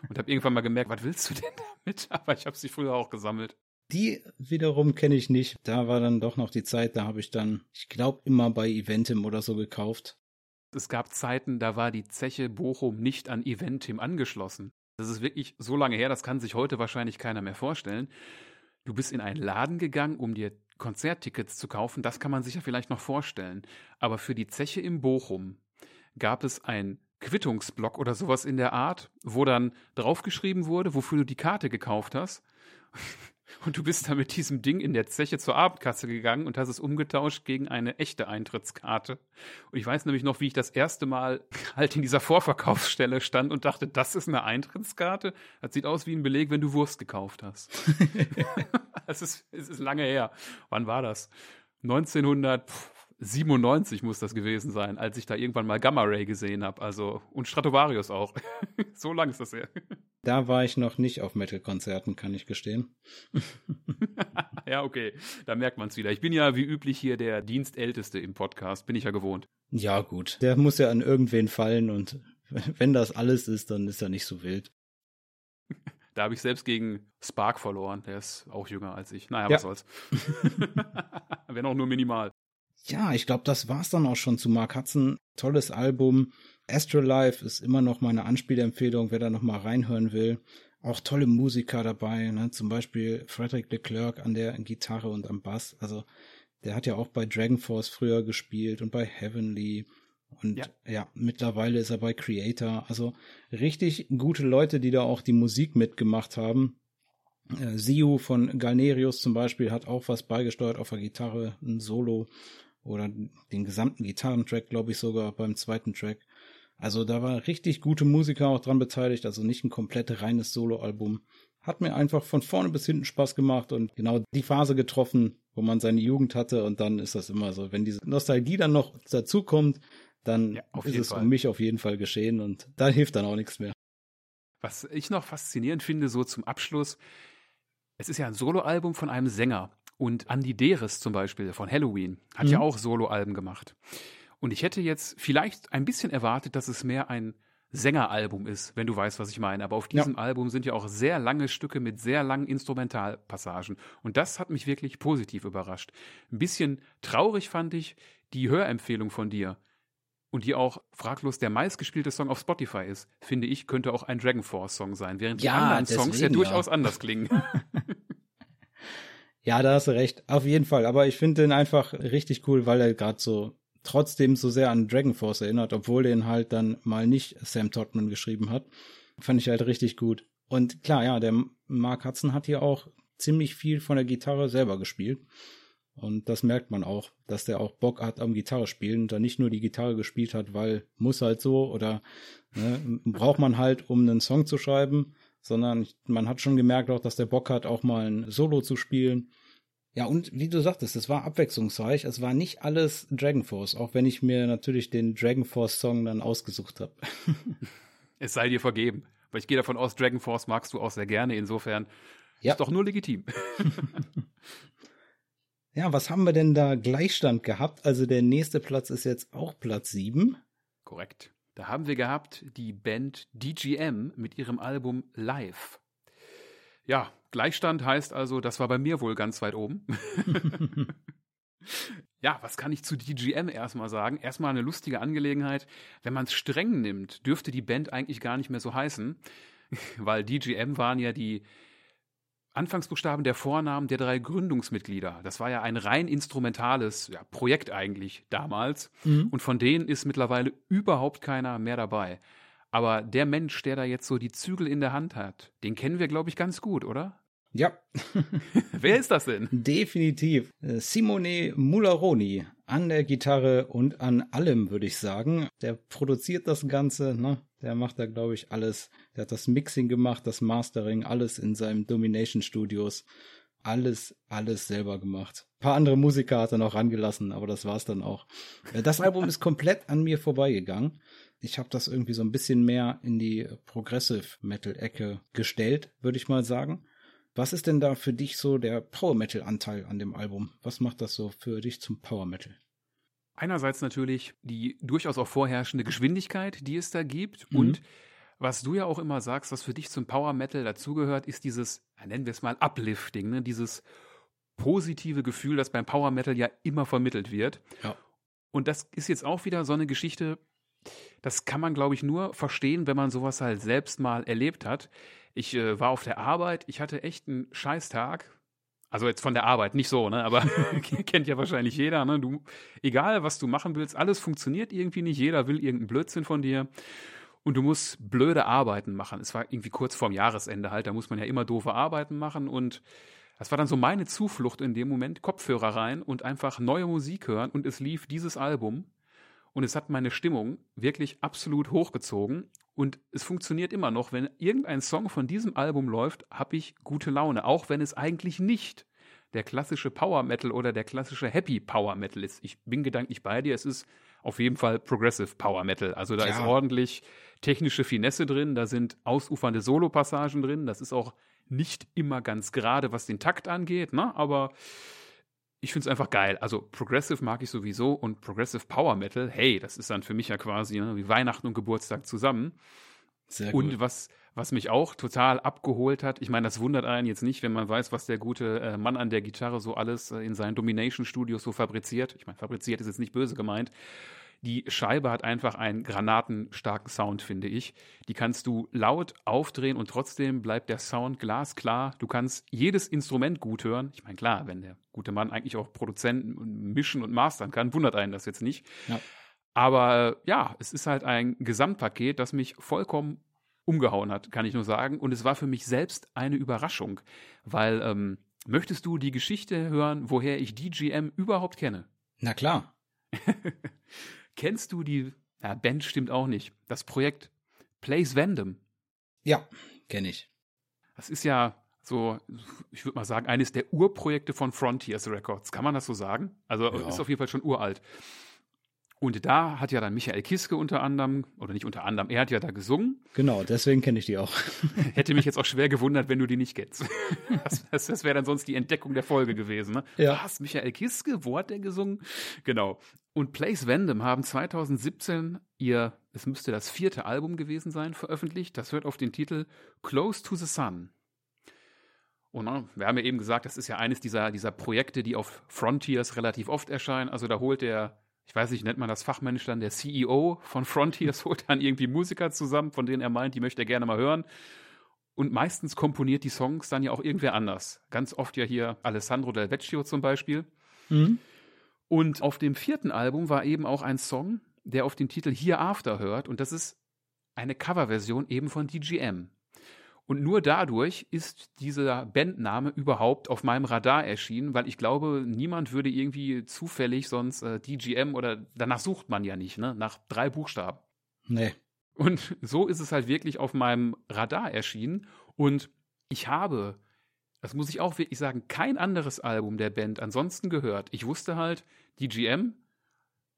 Und habe irgendwann mal gemerkt, was willst du denn damit? Aber ich habe sie früher auch gesammelt. Die wiederum kenne ich nicht. Da war dann doch noch die Zeit, da habe ich dann, ich glaube, immer bei Eventim oder so gekauft. Es gab Zeiten, da war die Zeche Bochum nicht an Eventim angeschlossen. Das ist wirklich so lange her, das kann sich heute wahrscheinlich keiner mehr vorstellen. Du bist in einen Laden gegangen, um dir Konzerttickets zu kaufen, das kann man sich ja vielleicht noch vorstellen. Aber für die Zeche in Bochum gab es ein Quittungsblock oder sowas in der Art, wo dann draufgeschrieben wurde, wofür du die Karte gekauft hast. Und du bist dann mit diesem Ding in der Zeche zur Abendkasse gegangen und hast es umgetauscht gegen eine echte Eintrittskarte. Und ich weiß nämlich noch, wie ich das erste Mal halt in dieser Vorverkaufsstelle stand und dachte, das ist eine Eintrittskarte. Das sieht aus wie ein Beleg, wenn du Wurst gekauft hast. es, ist, es ist lange her. Wann war das? 1900. 97 muss das gewesen sein, als ich da irgendwann mal Gamma Ray gesehen habe. Also und Stratovarius auch. so lang ist das her. Da war ich noch nicht auf Metal-Konzerten, kann ich gestehen. ja, okay. Da merkt man es wieder. Ich bin ja wie üblich hier der Dienstälteste im Podcast. Bin ich ja gewohnt. Ja, gut. Der muss ja an irgendwen fallen und wenn das alles ist, dann ist er nicht so wild. Da habe ich selbst gegen Spark verloren. Der ist auch jünger als ich. Naja, ja. was soll's. Wenn auch nur minimal. Ja, ich glaube, das war's dann auch schon zu Mark Hudson. Tolles Album. Astrolife ist immer noch meine Anspielempfehlung, wer da noch mal reinhören will. Auch tolle Musiker dabei, ne? zum Beispiel Frederick Leclerc an der Gitarre und am Bass. Also der hat ja auch bei Dragon Force früher gespielt und bei Heavenly. Und ja. ja, mittlerweile ist er bei Creator. Also richtig gute Leute, die da auch die Musik mitgemacht haben. Äh, Siu von Galnerius zum Beispiel hat auch was beigesteuert auf der Gitarre, ein Solo oder den gesamten Gitarrentrack, glaube ich sogar beim zweiten Track. Also da war richtig gute Musiker auch dran beteiligt, also nicht ein komplett reines Soloalbum. Hat mir einfach von vorne bis hinten Spaß gemacht und genau die Phase getroffen, wo man seine Jugend hatte und dann ist das immer so, wenn diese Nostalgie dann noch dazukommt, dann ja, ist es Fall. um mich auf jeden Fall geschehen und da hilft dann auch nichts mehr. Was ich noch faszinierend finde, so zum Abschluss, es ist ja ein Soloalbum von einem Sänger und Andy Deris zum Beispiel von Halloween hat mhm. ja auch Soloalben gemacht. Und ich hätte jetzt vielleicht ein bisschen erwartet, dass es mehr ein Sängeralbum ist, wenn du weißt, was ich meine. Aber auf diesem ja. Album sind ja auch sehr lange Stücke mit sehr langen Instrumentalpassagen. Und das hat mich wirklich positiv überrascht. Ein bisschen traurig fand ich die Hörempfehlung von dir. Und die auch fraglos der meistgespielte Song auf Spotify ist, finde ich, könnte auch ein Dragon Force Song sein, während ja, die anderen Songs ja durchaus anders klingen. Ja, da hast du recht. Auf jeden Fall. Aber ich finde den einfach richtig cool, weil er gerade so trotzdem so sehr an Dragon Force erinnert, obwohl den halt dann mal nicht Sam Todman geschrieben hat. Fand ich halt richtig gut. Und klar, ja, der Mark Hudson hat hier auch ziemlich viel von der Gitarre selber gespielt. Und das merkt man auch, dass der auch Bock hat am Gitarre spielen und da nicht nur die Gitarre gespielt hat, weil muss halt so oder ne, braucht man halt, um einen Song zu schreiben, sondern man hat schon gemerkt auch, dass der Bock hat, auch mal ein Solo zu spielen. Ja, und wie du sagtest, es war abwechslungsreich. Es war nicht alles Dragon Force, auch wenn ich mir natürlich den Dragon Force Song dann ausgesucht habe. es sei dir vergeben. Weil ich gehe davon aus, Dragon Force magst du auch sehr gerne. Insofern ja. ist doch nur legitim. ja, was haben wir denn da Gleichstand gehabt? Also der nächste Platz ist jetzt auch Platz 7. Korrekt. Da haben wir gehabt die Band DGM mit ihrem Album Live. Ja, Gleichstand heißt also, das war bei mir wohl ganz weit oben. ja, was kann ich zu DGM erstmal sagen? Erstmal eine lustige Angelegenheit. Wenn man es streng nimmt, dürfte die Band eigentlich gar nicht mehr so heißen, weil DGM waren ja die Anfangsbuchstaben der Vornamen der drei Gründungsmitglieder. Das war ja ein rein instrumentales ja, Projekt eigentlich damals. Mhm. Und von denen ist mittlerweile überhaupt keiner mehr dabei. Aber der Mensch, der da jetzt so die Zügel in der Hand hat, den kennen wir, glaube ich, ganz gut, oder? Ja. Wer ist das denn? Definitiv. Simone Mularoni. an der Gitarre und an allem, würde ich sagen. Der produziert das Ganze, ne? Der macht da, glaube ich, alles. Der hat das Mixing gemacht, das Mastering, alles in seinem Domination Studios. Alles, alles selber gemacht. Ein paar andere Musiker hat er noch rangelassen, aber das war's dann auch. Äh, das Album ist komplett an mir vorbeigegangen. Ich habe das irgendwie so ein bisschen mehr in die Progressive Metal Ecke gestellt, würde ich mal sagen. Was ist denn da für dich so der Power Metal Anteil an dem Album? Was macht das so für dich zum Power Metal? Einerseits natürlich die durchaus auch vorherrschende Geschwindigkeit, die es da gibt. Mhm. Und was du ja auch immer sagst, was für dich zum Power Metal dazugehört, ist dieses, nennen wir es mal Uplifting, ne? dieses positive Gefühl, das beim Power Metal ja immer vermittelt wird. Ja. Und das ist jetzt auch wieder so eine Geschichte, das kann man, glaube ich, nur verstehen, wenn man sowas halt selbst mal erlebt hat. Ich äh, war auf der Arbeit, ich hatte echt einen Scheißtag. Also jetzt von der Arbeit, nicht so, ne? Aber kennt ja wahrscheinlich jeder, ne? Du, egal was du machen willst, alles funktioniert irgendwie nicht. Jeder will irgendeinen Blödsinn von dir. Und du musst blöde Arbeiten machen. Es war irgendwie kurz vorm Jahresende halt, da muss man ja immer doofe Arbeiten machen. Und das war dann so meine Zuflucht in dem Moment, Kopfhörer rein und einfach neue Musik hören. Und es lief dieses Album. Und es hat meine Stimmung wirklich absolut hochgezogen. Und es funktioniert immer noch, wenn irgendein Song von diesem Album läuft, habe ich gute Laune, auch wenn es eigentlich nicht der klassische Power Metal oder der klassische Happy Power Metal ist. Ich bin gedanklich bei dir, es ist auf jeden Fall Progressive Power Metal. Also da ja. ist ordentlich technische Finesse drin, da sind ausufernde Solopassagen drin, das ist auch nicht immer ganz gerade, was den Takt angeht, ne? aber ich finde es einfach geil. Also Progressive mag ich sowieso und Progressive Power Metal, hey, das ist dann für mich ja quasi ne, wie Weihnachten und Geburtstag zusammen. Sehr gut. Und was, was mich auch total abgeholt hat, ich meine, das wundert einen jetzt nicht, wenn man weiß, was der gute äh, Mann an der Gitarre so alles äh, in seinen Domination-Studios so fabriziert. Ich meine, fabriziert ist jetzt nicht böse gemeint. Die Scheibe hat einfach einen granatenstarken Sound, finde ich. Die kannst du laut aufdrehen und trotzdem bleibt der Sound glasklar. Du kannst jedes Instrument gut hören. Ich meine, klar, wenn der gute Mann eigentlich auch Produzenten mischen und mastern kann, wundert einen das jetzt nicht. Ja. Aber ja, es ist halt ein Gesamtpaket, das mich vollkommen umgehauen hat, kann ich nur sagen. Und es war für mich selbst eine Überraschung, weil ähm, möchtest du die Geschichte hören, woher ich DGM überhaupt kenne? Na klar. Kennst du die, ja, Band stimmt auch nicht, das Projekt Place Vandom? Ja, kenne ich. Das ist ja so, ich würde mal sagen, eines der Urprojekte von Frontiers Records. Kann man das so sagen? Also ja. ist auf jeden Fall schon uralt. Und da hat ja dann Michael Kiske unter anderem, oder nicht unter anderem, er hat ja da gesungen. Genau, deswegen kenne ich die auch. Hätte mich jetzt auch schwer gewundert, wenn du die nicht kennst. Das, das, das wäre dann sonst die Entdeckung der Folge gewesen. Ne? Ja. Was, Michael Kiske, wo hat der gesungen? Genau. Und Place Vandom haben 2017 ihr, es müsste das vierte Album gewesen sein, veröffentlicht. Das hört auf den Titel Close to the Sun. Und ne, wir haben ja eben gesagt, das ist ja eines dieser, dieser Projekte, die auf Frontiers relativ oft erscheinen. Also da holt der ich weiß nicht, nennt man das fachmännisch dann, der CEO von Frontiers holt dann irgendwie Musiker zusammen, von denen er meint, die möchte er gerne mal hören. Und meistens komponiert die Songs dann ja auch irgendwer anders. Ganz oft ja hier Alessandro Del Vecchio zum Beispiel. Mhm. Und auf dem vierten Album war eben auch ein Song, der auf den Titel Hereafter hört. Und das ist eine Coverversion eben von DGM. Und nur dadurch ist dieser Bandname überhaupt auf meinem Radar erschienen, weil ich glaube, niemand würde irgendwie zufällig sonst äh, DGM oder danach sucht man ja nicht, ne? Nach drei Buchstaben. Nee. Und so ist es halt wirklich auf meinem Radar erschienen. Und ich habe, das muss ich auch wirklich sagen, kein anderes Album der Band ansonsten gehört. Ich wusste halt, DGM,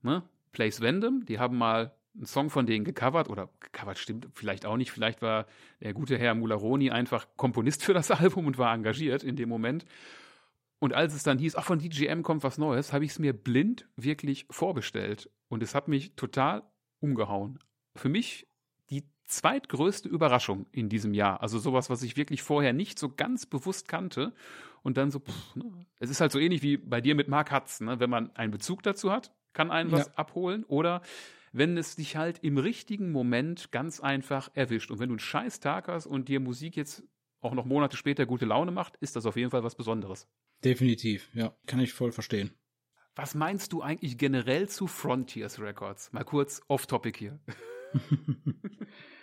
ne? Place Vandom, die haben mal einen Song von denen gecovert oder gecovert stimmt vielleicht auch nicht. Vielleicht war der gute Herr Mularoni einfach Komponist für das Album und war engagiert in dem Moment. Und als es dann hieß, ach, von DGM kommt was Neues, habe ich es mir blind wirklich vorbestellt. Und es hat mich total umgehauen. Für mich die zweitgrößte Überraschung in diesem Jahr. Also sowas, was ich wirklich vorher nicht so ganz bewusst kannte. Und dann so, pff, ne? es ist halt so ähnlich wie bei dir mit Mark Hudson. Ne? Wenn man einen Bezug dazu hat, kann einen was ja. abholen. Oder wenn es dich halt im richtigen Moment ganz einfach erwischt. Und wenn du einen scheiß Tag hast und dir Musik jetzt auch noch Monate später gute Laune macht, ist das auf jeden Fall was Besonderes. Definitiv, ja, kann ich voll verstehen. Was meinst du eigentlich generell zu Frontiers Records? Mal kurz off-topic hier.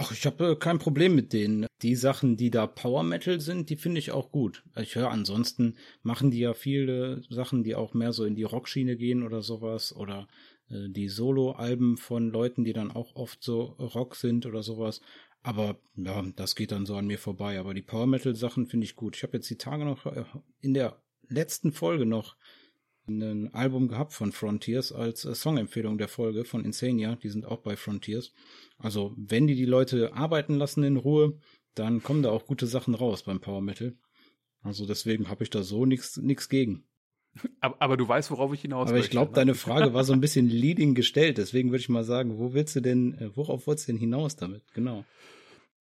Ach, ich habe äh, kein Problem mit denen. Die Sachen, die da Power Metal sind, die finde ich auch gut. Ich höre ansonsten machen die ja viele Sachen, die auch mehr so in die Rockschiene gehen oder sowas oder äh, die Solo-Alben von Leuten, die dann auch oft so Rock sind oder sowas. Aber ja, das geht dann so an mir vorbei. Aber die Power Metal Sachen finde ich gut. Ich habe jetzt die Tage noch äh, in der letzten Folge noch ein Album gehabt von Frontiers als äh, Songempfehlung der Folge von Insania. Die sind auch bei Frontiers. Also, wenn die die Leute arbeiten lassen in Ruhe, dann kommen da auch gute Sachen raus beim Power Metal. Also deswegen habe ich da so nichts nix gegen. Aber, aber, du weißt, worauf ich hinaus Aber ich glaube, ne? deine Frage war so ein bisschen leading gestellt. Deswegen würde ich mal sagen, wo willst du denn, äh, worauf wolltest du denn hinaus damit? Genau.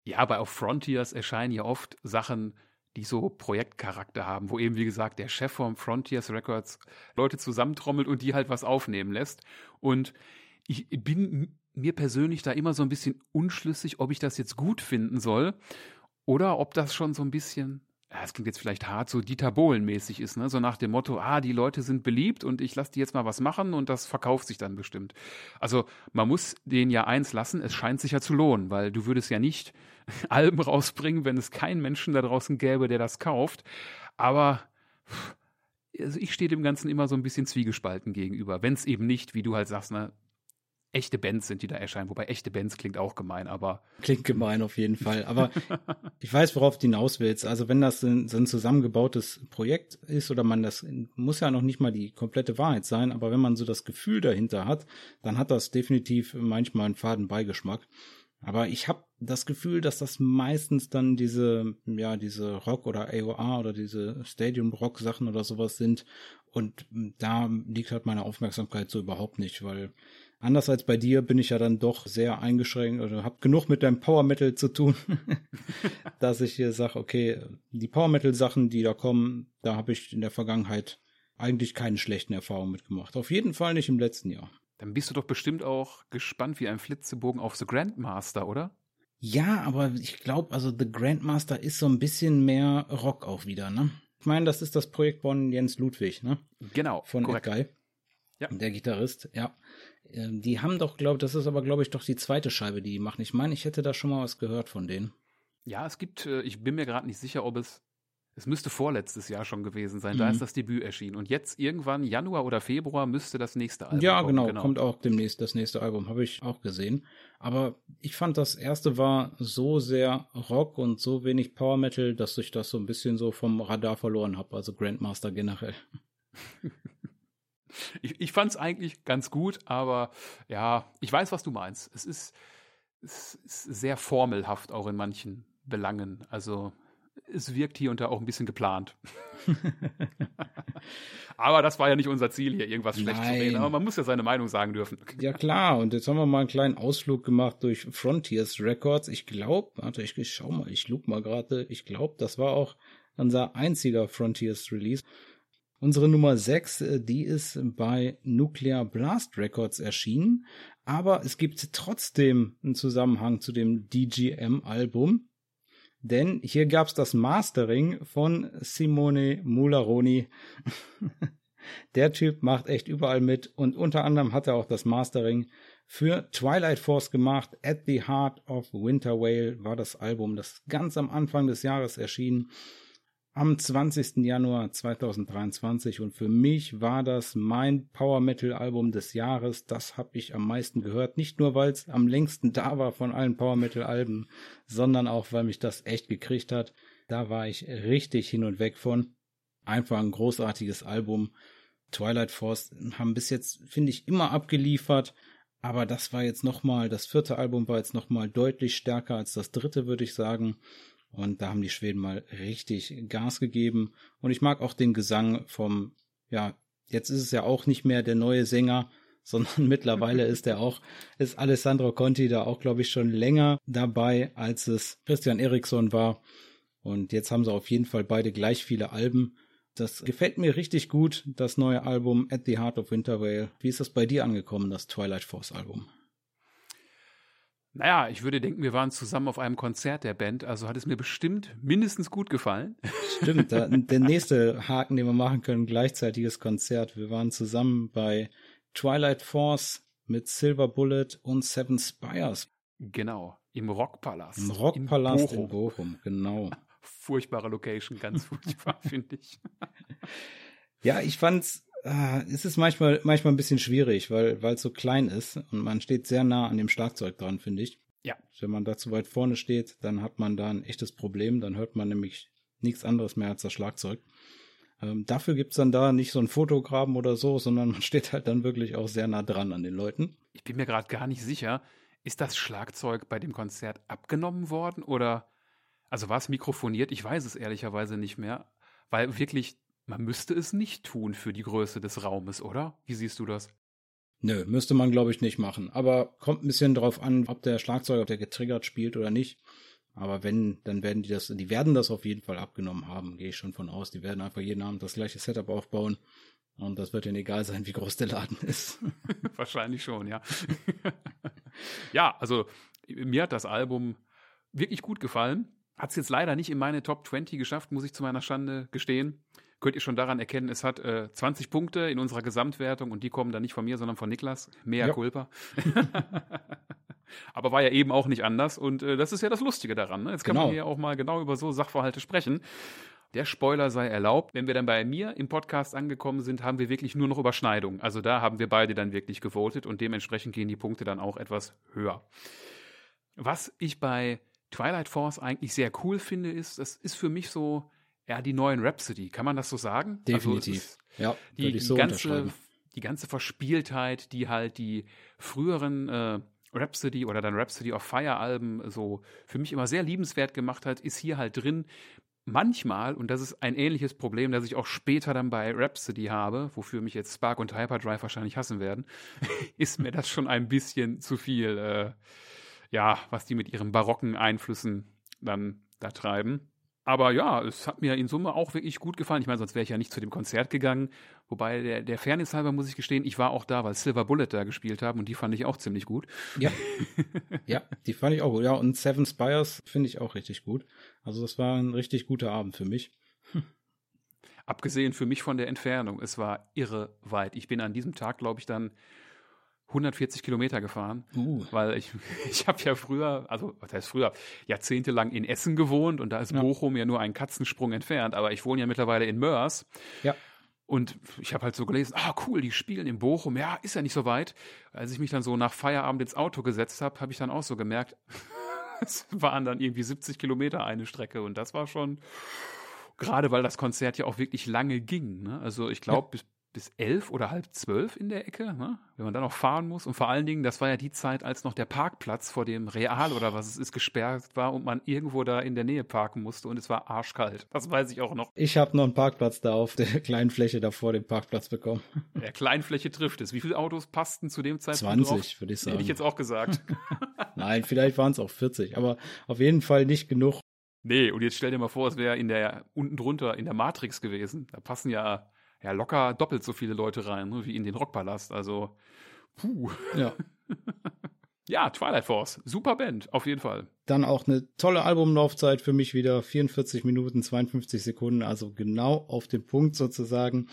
Ja, aber auf Frontiers erscheinen ja oft Sachen, die so Projektcharakter haben, wo eben, wie gesagt, der Chef vom Frontiers Records Leute zusammentrommelt und die halt was aufnehmen lässt. Und ich bin mir persönlich da immer so ein bisschen unschlüssig, ob ich das jetzt gut finden soll oder ob das schon so ein bisschen es klingt jetzt vielleicht hart, so Dieter Bohlen-mäßig ist, ne? So nach dem Motto, ah, die Leute sind beliebt und ich lasse die jetzt mal was machen und das verkauft sich dann bestimmt. Also man muss denen ja eins lassen, es scheint sich ja zu lohnen, weil du würdest ja nicht Alben rausbringen, wenn es keinen Menschen da draußen gäbe, der das kauft. Aber also ich stehe dem Ganzen immer so ein bisschen zwiegespalten gegenüber. Wenn es eben nicht, wie du halt sagst, ne, echte Bands sind, die da erscheinen. Wobei echte Bands klingt auch gemein, aber. Klingt gemein auf jeden Fall. Aber ich weiß, worauf du hinaus willst. Also wenn das ein, so ein zusammengebautes Projekt ist oder man das, muss ja noch nicht mal die komplette Wahrheit sein, aber wenn man so das Gefühl dahinter hat, dann hat das definitiv manchmal einen faden Beigeschmack. Aber ich habe das Gefühl, dass das meistens dann diese, ja, diese Rock oder AOA oder diese Stadium Rock Sachen oder sowas sind. Und da liegt halt meine Aufmerksamkeit so überhaupt nicht, weil Anders als bei dir bin ich ja dann doch sehr eingeschränkt oder habe genug mit deinem Power Metal zu tun, dass ich hier sage, okay, die Power Metal Sachen, die da kommen, da habe ich in der Vergangenheit eigentlich keine schlechten Erfahrungen mitgemacht. Auf jeden Fall nicht im letzten Jahr. Dann bist du doch bestimmt auch gespannt wie ein Flitzebogen auf The Grandmaster, oder? Ja, aber ich glaube, also The Grandmaster ist so ein bisschen mehr Rock auch wieder, ne? Ich meine, das ist das Projekt von Jens Ludwig, ne? Genau. Von korrekt. Edguy. Ja. Der Gitarrist, ja. Ähm, die haben doch, glaube das ist aber, glaube ich, doch die zweite Scheibe, die die machen. Ich meine, ich hätte da schon mal was gehört von denen. Ja, es gibt, äh, ich bin mir gerade nicht sicher, ob es, es müsste vorletztes Jahr schon gewesen sein. Mhm. Da ist das Debüt erschienen. Und jetzt irgendwann, Januar oder Februar, müsste das nächste Album ja, kommen. Ja, genau, genau, kommt auch demnächst das nächste Album, habe ich auch gesehen. Aber ich fand, das erste war so sehr Rock und so wenig Power Metal, dass ich das so ein bisschen so vom Radar verloren habe, also Grandmaster generell. Ich, ich fand es eigentlich ganz gut, aber ja, ich weiß, was du meinst. Es ist, es ist sehr formelhaft auch in manchen Belangen. Also es wirkt hier und da auch ein bisschen geplant. aber das war ja nicht unser Ziel hier, irgendwas schlecht Nein. zu reden. Aber man muss ja seine Meinung sagen dürfen. Ja klar, und jetzt haben wir mal einen kleinen Ausflug gemacht durch Frontiers Records. Ich glaube, warte, ich, ich schau mal, ich lug mal gerade, ich glaube, das war auch unser einziger Frontiers Release. Unsere Nummer 6, äh, die ist bei Nuclear Blast Records erschienen, aber es gibt trotzdem einen Zusammenhang zu dem DGM-Album, denn hier gab's das Mastering von Simone Mularoni. Der Typ macht echt überall mit und unter anderem hat er auch das Mastering für Twilight Force gemacht. At the Heart of Winter Whale war das Album, das ganz am Anfang des Jahres erschien am 20. Januar 2023 und für mich war das mein Power Metal Album des Jahres. Das habe ich am meisten gehört, nicht nur weil es am längsten da war von allen Power Metal Alben, sondern auch weil mich das echt gekriegt hat. Da war ich richtig hin und weg von. Einfach ein großartiges Album. Twilight Force haben bis jetzt finde ich immer abgeliefert, aber das war jetzt nochmal, das vierte Album war jetzt nochmal deutlich stärker als das dritte, würde ich sagen. Und da haben die Schweden mal richtig Gas gegeben. Und ich mag auch den Gesang vom, ja, jetzt ist es ja auch nicht mehr der neue Sänger, sondern mittlerweile ist er auch, ist Alessandro Conti da auch, glaube ich, schon länger dabei, als es Christian Eriksson war. Und jetzt haben sie auf jeden Fall beide gleich viele Alben. Das gefällt mir richtig gut, das neue Album At the Heart of Winter Whale. Wie ist das bei dir angekommen, das Twilight Force Album? Naja, ich würde denken, wir waren zusammen auf einem Konzert der Band, also hat es mir bestimmt mindestens gut gefallen. Stimmt, da, der nächste Haken, den wir machen können, gleichzeitiges Konzert. Wir waren zusammen bei Twilight Force mit Silver Bullet und Seven Spires. Genau. Im Rockpalast. Im Rockpalast in Bochum, in Bochum genau. Furchtbare Location, ganz furchtbar, finde ich. Ja, ich fand's, äh, es ist manchmal, manchmal ein bisschen schwierig, weil, weil es so klein ist und man steht sehr nah an dem Schlagzeug dran, finde ich. Ja. Wenn man da zu weit vorne steht, dann hat man da ein echtes Problem, dann hört man nämlich nichts anderes mehr als das Schlagzeug. Ähm, dafür gibt's dann da nicht so ein Fotograben oder so, sondern man steht halt dann wirklich auch sehr nah dran an den Leuten. Ich bin mir gerade gar nicht sicher, ist das Schlagzeug bei dem Konzert abgenommen worden oder also war es mikrofoniert? Ich weiß es ehrlicherweise nicht mehr, weil wirklich man müsste es nicht tun für die Größe des Raumes, oder? Wie siehst du das? Nö, müsste man glaube ich nicht machen, aber kommt ein bisschen drauf an, ob der Schlagzeuger, der getriggert spielt oder nicht. Aber wenn, dann werden die das, die werden das auf jeden Fall abgenommen haben, gehe ich schon von aus. Die werden einfach jeden Abend das gleiche Setup aufbauen. Und das wird ihnen egal sein, wie groß der Laden ist. Wahrscheinlich schon, ja. ja, also mir hat das Album wirklich gut gefallen. Hat es jetzt leider nicht in meine Top 20 geschafft, muss ich zu meiner Schande gestehen. Könnt ihr schon daran erkennen, es hat äh, 20 Punkte in unserer Gesamtwertung und die kommen dann nicht von mir, sondern von Niklas. Mehr ja. Culpa. Aber war ja eben auch nicht anders und äh, das ist ja das Lustige daran. Ne? Jetzt kann genau. man hier auch mal genau über so Sachverhalte sprechen. Der Spoiler sei erlaubt. Wenn wir dann bei mir im Podcast angekommen sind, haben wir wirklich nur noch Überschneidungen. Also da haben wir beide dann wirklich gewotet und dementsprechend gehen die Punkte dann auch etwas höher. Was ich bei Twilight Force eigentlich sehr cool finde, ist, das ist für mich so, ja, die neuen Rhapsody. Kann man das so sagen? Also Definitiv. Also ja, die, die, so ganze, die ganze Verspieltheit, die halt die früheren äh, Rhapsody oder dann Rhapsody of Fire Alben so für mich immer sehr liebenswert gemacht hat, ist hier halt drin. Manchmal, und das ist ein ähnliches Problem, das ich auch später dann bei Rhapsody habe, wofür mich jetzt Spark und Hyperdrive wahrscheinlich hassen werden, ist mir das schon ein bisschen zu viel, äh, ja, was die mit ihren barocken Einflüssen dann da treiben. Aber ja, es hat mir in Summe auch wirklich gut gefallen. Ich meine, sonst wäre ich ja nicht zu dem Konzert gegangen. Wobei der, der Fairness halber muss ich gestehen, ich war auch da, weil Silver Bullet da gespielt haben und die fand ich auch ziemlich gut. Ja. ja, die fand ich auch gut. Ja, und Seven Spires finde ich auch richtig gut. Also das war ein richtig guter Abend für mich. Hm. Abgesehen für mich von der Entfernung. Es war irre weit. Ich bin an diesem Tag, glaube ich, dann 140 Kilometer gefahren, uh. weil ich, ich habe ja früher, also was heißt früher, jahrzehntelang in Essen gewohnt und da ist ja. Bochum ja nur einen Katzensprung entfernt, aber ich wohne ja mittlerweile in Mörs. Ja. Und ich habe halt so gelesen, ah cool, die spielen in Bochum, ja, ist ja nicht so weit. Als ich mich dann so nach Feierabend ins Auto gesetzt habe, habe ich dann auch so gemerkt, es waren dann irgendwie 70 Kilometer eine Strecke und das war schon, gerade weil das Konzert ja auch wirklich lange ging. Ne? Also ich glaube, ja. bis, bis elf oder halb zwölf in der Ecke, ne? wenn man dann noch fahren muss. Und vor allen Dingen, das war ja die Zeit, als noch der Parkplatz vor dem Real oder was es ist gesperrt war und man irgendwo da in der Nähe parken musste und es war arschkalt. Das weiß ich auch noch. Ich habe noch einen Parkplatz da auf der kleinen Fläche da vor dem Parkplatz bekommen. Der Kleinfläche trifft es. Wie viele Autos passten zu dem Zeitpunkt 20, würde ich sagen. Hätte ich jetzt auch gesagt. Nein, vielleicht waren es auch 40, aber auf jeden Fall nicht genug. Nee, und jetzt stell dir mal vor, es wäre in der unten drunter in der Matrix gewesen. Da passen ja ja locker doppelt so viele Leute rein, ne, wie in den Rockpalast. Also, puh. Ja. ja, Twilight Force, super Band, auf jeden Fall. Dann auch eine tolle Albumlaufzeit für mich wieder, 44 Minuten, 52 Sekunden, also genau auf den Punkt sozusagen.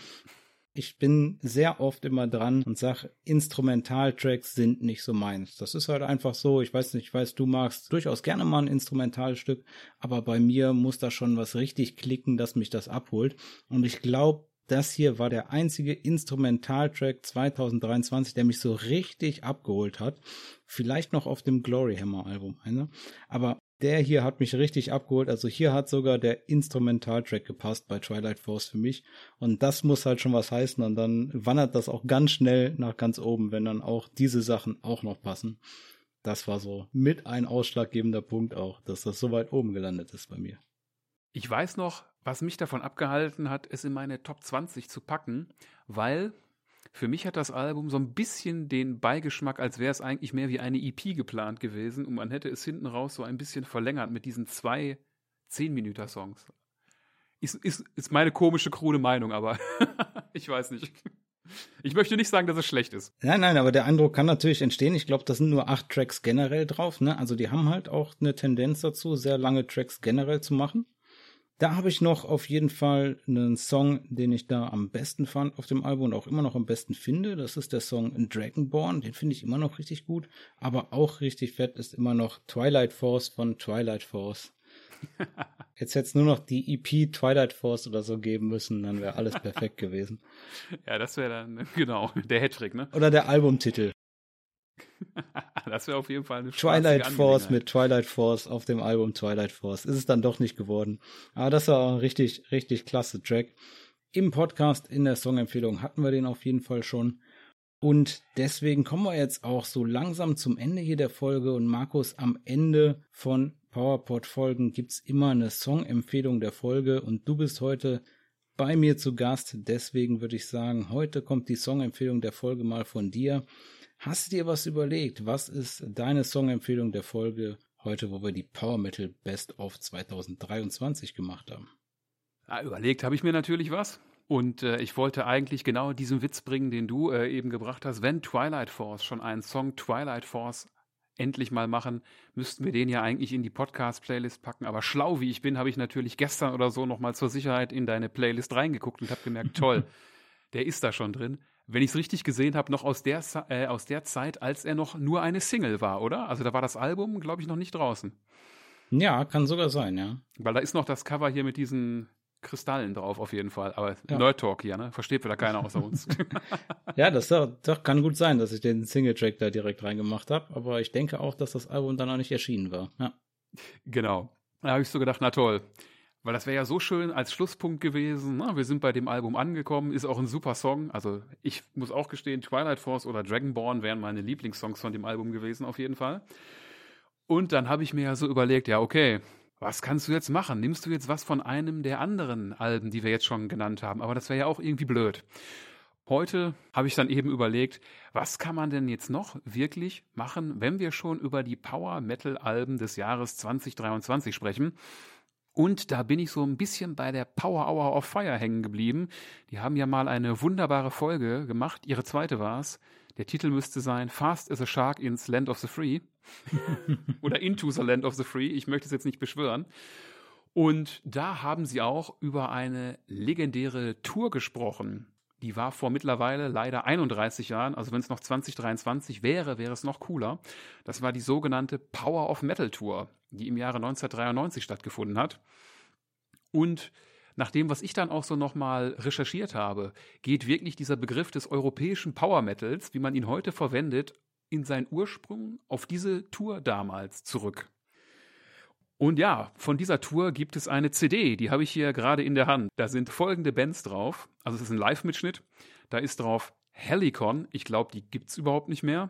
Ich bin sehr oft immer dran und sag, Instrumentaltracks sind nicht so meins. Das ist halt einfach so. Ich weiß nicht, ich weiß, du magst durchaus gerne mal ein Instrumentalstück, aber bei mir muss da schon was richtig klicken, dass mich das abholt. Und ich glaube, das hier war der einzige Instrumentaltrack 2023, der mich so richtig abgeholt hat. Vielleicht noch auf dem Glory Hammer Album einer. Aber der hier hat mich richtig abgeholt. Also hier hat sogar der Instrumentaltrack gepasst bei Twilight Force für mich. Und das muss halt schon was heißen. Und dann wandert das auch ganz schnell nach ganz oben, wenn dann auch diese Sachen auch noch passen. Das war so mit ein ausschlaggebender Punkt auch, dass das so weit oben gelandet ist bei mir. Ich weiß noch, was mich davon abgehalten hat, es in meine Top 20 zu packen, weil für mich hat das Album so ein bisschen den Beigeschmack, als wäre es eigentlich mehr wie eine EP geplant gewesen und man hätte es hinten raus so ein bisschen verlängert mit diesen zwei 10-Minüter-Songs. Ist, ist, ist meine komische, krude Meinung, aber ich weiß nicht. Ich möchte nicht sagen, dass es schlecht ist. Nein, nein, aber der Eindruck kann natürlich entstehen. Ich glaube, das sind nur acht Tracks generell drauf. Ne? Also die haben halt auch eine Tendenz dazu, sehr lange Tracks generell zu machen. Da habe ich noch auf jeden Fall einen Song, den ich da am besten fand auf dem Album und auch immer noch am besten finde. Das ist der Song Dragonborn. Den finde ich immer noch richtig gut. Aber auch richtig fett ist immer noch Twilight Force von Twilight Force. Jetzt hätte es nur noch die EP Twilight Force oder so geben müssen, dann wäre alles perfekt gewesen. Ja, das wäre dann, genau, der Hattrick, ne? Oder der Albumtitel. das wäre auf jeden Fall eine Twilight Force mit Twilight Force auf dem Album Twilight Force. Ist es dann doch nicht geworden. Aber das war ein richtig, richtig klasse Track. Im Podcast in der Songempfehlung hatten wir den auf jeden Fall schon. Und deswegen kommen wir jetzt auch so langsam zum Ende hier der Folge. Und Markus, am Ende von PowerPod-Folgen gibt's immer eine Songempfehlung der Folge. Und du bist heute bei mir zu Gast. Deswegen würde ich sagen, heute kommt die Songempfehlung der Folge mal von dir. Hast du dir was überlegt? Was ist deine Songempfehlung der Folge heute, wo wir die Power Metal Best of 2023 gemacht haben? Ja, überlegt habe ich mir natürlich was. Und äh, ich wollte eigentlich genau diesen Witz bringen, den du äh, eben gebracht hast. Wenn Twilight Force schon einen Song Twilight Force endlich mal machen, müssten wir den ja eigentlich in die Podcast-Playlist packen. Aber schlau wie ich bin, habe ich natürlich gestern oder so nochmal zur Sicherheit in deine Playlist reingeguckt und habe gemerkt, toll, der ist da schon drin wenn ich es richtig gesehen habe, noch aus der, äh, aus der Zeit, als er noch nur eine Single war, oder? Also da war das Album, glaube ich, noch nicht draußen. Ja, kann sogar sein, ja. Weil da ist noch das Cover hier mit diesen Kristallen drauf, auf jeden Fall. Aber ja. Nerd Talk hier, ne? Versteht wieder keiner außer uns. ja, das doch, doch, kann gut sein, dass ich den Single-Track da direkt reingemacht habe. Aber ich denke auch, dass das Album dann noch nicht erschienen war. Ja. Genau. Da habe ich so gedacht, na toll. Weil das wäre ja so schön als Schlusspunkt gewesen. Na, wir sind bei dem Album angekommen, ist auch ein super Song. Also ich muss auch gestehen, Twilight Force oder Dragonborn wären meine Lieblingssongs von dem Album gewesen, auf jeden Fall. Und dann habe ich mir ja so überlegt, ja, okay, was kannst du jetzt machen? Nimmst du jetzt was von einem der anderen Alben, die wir jetzt schon genannt haben? Aber das wäre ja auch irgendwie blöd. Heute habe ich dann eben überlegt, was kann man denn jetzt noch wirklich machen, wenn wir schon über die Power Metal Alben des Jahres 2023 sprechen? Und da bin ich so ein bisschen bei der Power Hour of Fire hängen geblieben. Die haben ja mal eine wunderbare Folge gemacht. Ihre zweite war es. Der Titel müsste sein Fast as a Shark ins Land of the Free. Oder Into the Land of the Free. Ich möchte es jetzt nicht beschwören. Und da haben sie auch über eine legendäre Tour gesprochen. Die war vor mittlerweile leider 31 Jahren. Also wenn es noch 2023 wäre, wäre es noch cooler. Das war die sogenannte Power of Metal Tour die im Jahre 1993 stattgefunden hat. Und nach dem, was ich dann auch so nochmal recherchiert habe, geht wirklich dieser Begriff des europäischen Power Metals, wie man ihn heute verwendet, in seinen Ursprung auf diese Tour damals zurück. Und ja, von dieser Tour gibt es eine CD, die habe ich hier gerade in der Hand. Da sind folgende Bands drauf. Also es ist ein Live-Mitschnitt. Da ist drauf Helicon, ich glaube, die gibt es überhaupt nicht mehr.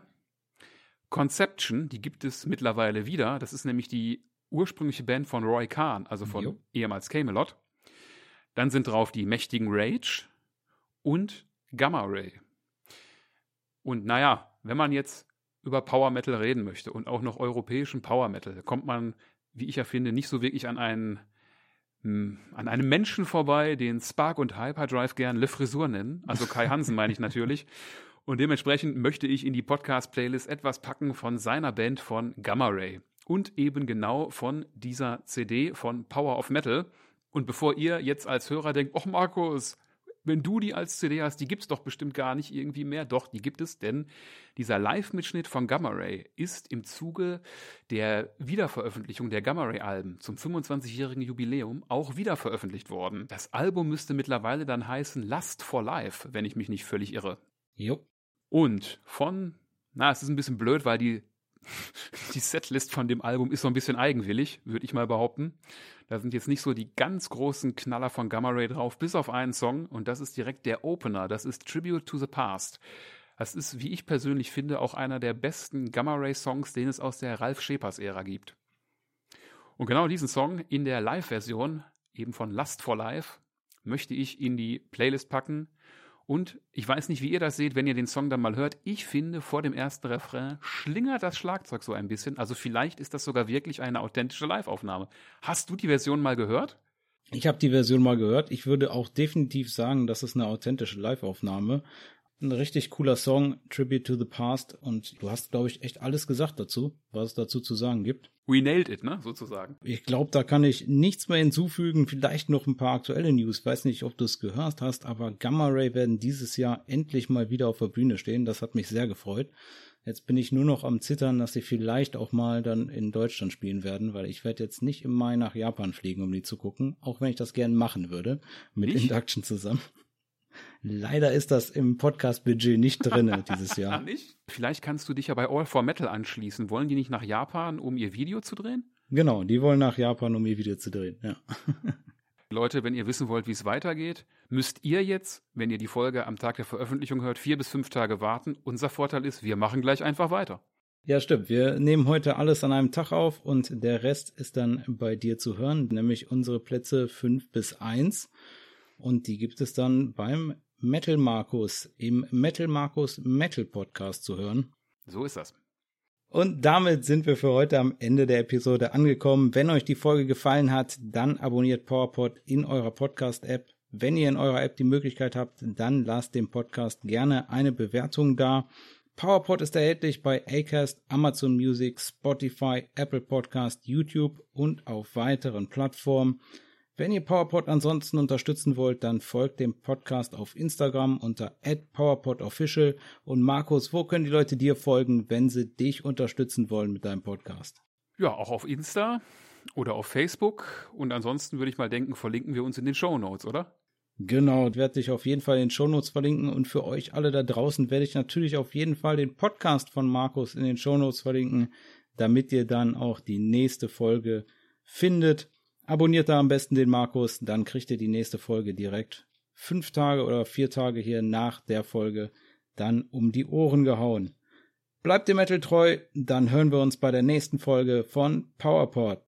Conception, die gibt es mittlerweile wieder. Das ist nämlich die ursprüngliche Band von Roy Kahn, also von jo. ehemals Camelot. Dann sind drauf die mächtigen Rage und Gamma Ray. Und naja, wenn man jetzt über Power Metal reden möchte und auch noch europäischen Power Metal, kommt man, wie ich ja finde, nicht so wirklich an einen hm, an einem Menschen vorbei, den Spark und Hyperdrive gern Le Frisur nennen. Also Kai Hansen meine ich natürlich. Und dementsprechend möchte ich in die Podcast-Playlist etwas packen von seiner Band von Gamma Ray. Und eben genau von dieser CD von Power of Metal. Und bevor ihr jetzt als Hörer denkt, ach Markus, wenn du die als CD hast, die gibt's doch bestimmt gar nicht irgendwie mehr. Doch, die gibt es, denn dieser Live-Mitschnitt von Gamma Ray ist im Zuge der Wiederveröffentlichung der Gamma Ray-Alben zum 25-jährigen Jubiläum auch wiederveröffentlicht worden. Das Album müsste mittlerweile dann heißen Lust for Life, wenn ich mich nicht völlig irre. Jo. Und von, na, es ist ein bisschen blöd, weil die, die Setlist von dem Album ist so ein bisschen eigenwillig, würde ich mal behaupten. Da sind jetzt nicht so die ganz großen Knaller von Gamma Ray drauf, bis auf einen Song und das ist direkt der Opener. Das ist Tribute to the Past. Das ist, wie ich persönlich finde, auch einer der besten Gamma Ray Songs, den es aus der Ralf Schepers Ära gibt. Und genau diesen Song in der Live-Version, eben von Lust for Life, möchte ich in die Playlist packen und ich weiß nicht, wie ihr das seht, wenn ihr den Song dann mal hört. Ich finde, vor dem ersten Refrain schlingert das Schlagzeug so ein bisschen. Also vielleicht ist das sogar wirklich eine authentische Live-Aufnahme. Hast du die Version mal gehört? Ich habe die Version mal gehört. Ich würde auch definitiv sagen, das ist eine authentische Live-Aufnahme. Ein richtig cooler Song, Tribute to the Past. Und du hast, glaube ich, echt alles gesagt dazu, was es dazu zu sagen gibt. We nailed it, ne, sozusagen. Ich glaube, da kann ich nichts mehr hinzufügen. Vielleicht noch ein paar aktuelle News. Weiß nicht, ob du es gehört hast, aber Gamma Ray werden dieses Jahr endlich mal wieder auf der Bühne stehen. Das hat mich sehr gefreut. Jetzt bin ich nur noch am Zittern, dass sie vielleicht auch mal dann in Deutschland spielen werden, weil ich werde jetzt nicht im Mai nach Japan fliegen, um die zu gucken, auch wenn ich das gern machen würde, mit nicht? Induction zusammen. Leider ist das im Podcast-Budget nicht drin dieses Jahr. nicht? Vielleicht kannst du dich ja bei All for Metal anschließen. Wollen die nicht nach Japan, um ihr Video zu drehen? Genau, die wollen nach Japan, um ihr Video zu drehen, ja. Leute, wenn ihr wissen wollt, wie es weitergeht, müsst ihr jetzt, wenn ihr die Folge am Tag der Veröffentlichung hört, vier bis fünf Tage warten. Unser Vorteil ist, wir machen gleich einfach weiter. Ja, stimmt. Wir nehmen heute alles an einem Tag auf und der Rest ist dann bei dir zu hören, nämlich unsere Plätze fünf bis eins. Und die gibt es dann beim Metal Markus im Metal Markus Metal Podcast zu hören. So ist das. Und damit sind wir für heute am Ende der Episode angekommen. Wenn euch die Folge gefallen hat, dann abonniert PowerPod in eurer Podcast-App. Wenn ihr in eurer App die Möglichkeit habt, dann lasst dem Podcast gerne eine Bewertung da. PowerPod ist erhältlich bei Acast, Amazon Music, Spotify, Apple Podcast, YouTube und auf weiteren Plattformen. Wenn ihr PowerPod ansonsten unterstützen wollt, dann folgt dem Podcast auf Instagram unter @powerpodofficial und Markus, wo können die Leute dir folgen, wenn sie dich unterstützen wollen mit deinem Podcast? Ja, auch auf Insta oder auf Facebook und ansonsten würde ich mal denken, verlinken wir uns in den Show Notes, oder? Genau, werde ich auf jeden Fall in den Show Notes verlinken und für euch alle da draußen werde ich natürlich auf jeden Fall den Podcast von Markus in den Show Notes verlinken, damit ihr dann auch die nächste Folge findet. Abonniert da am besten den Markus, dann kriegt ihr die nächste Folge direkt fünf Tage oder vier Tage hier nach der Folge dann um die Ohren gehauen. Bleibt dem Metal treu, dann hören wir uns bei der nächsten Folge von PowerPod.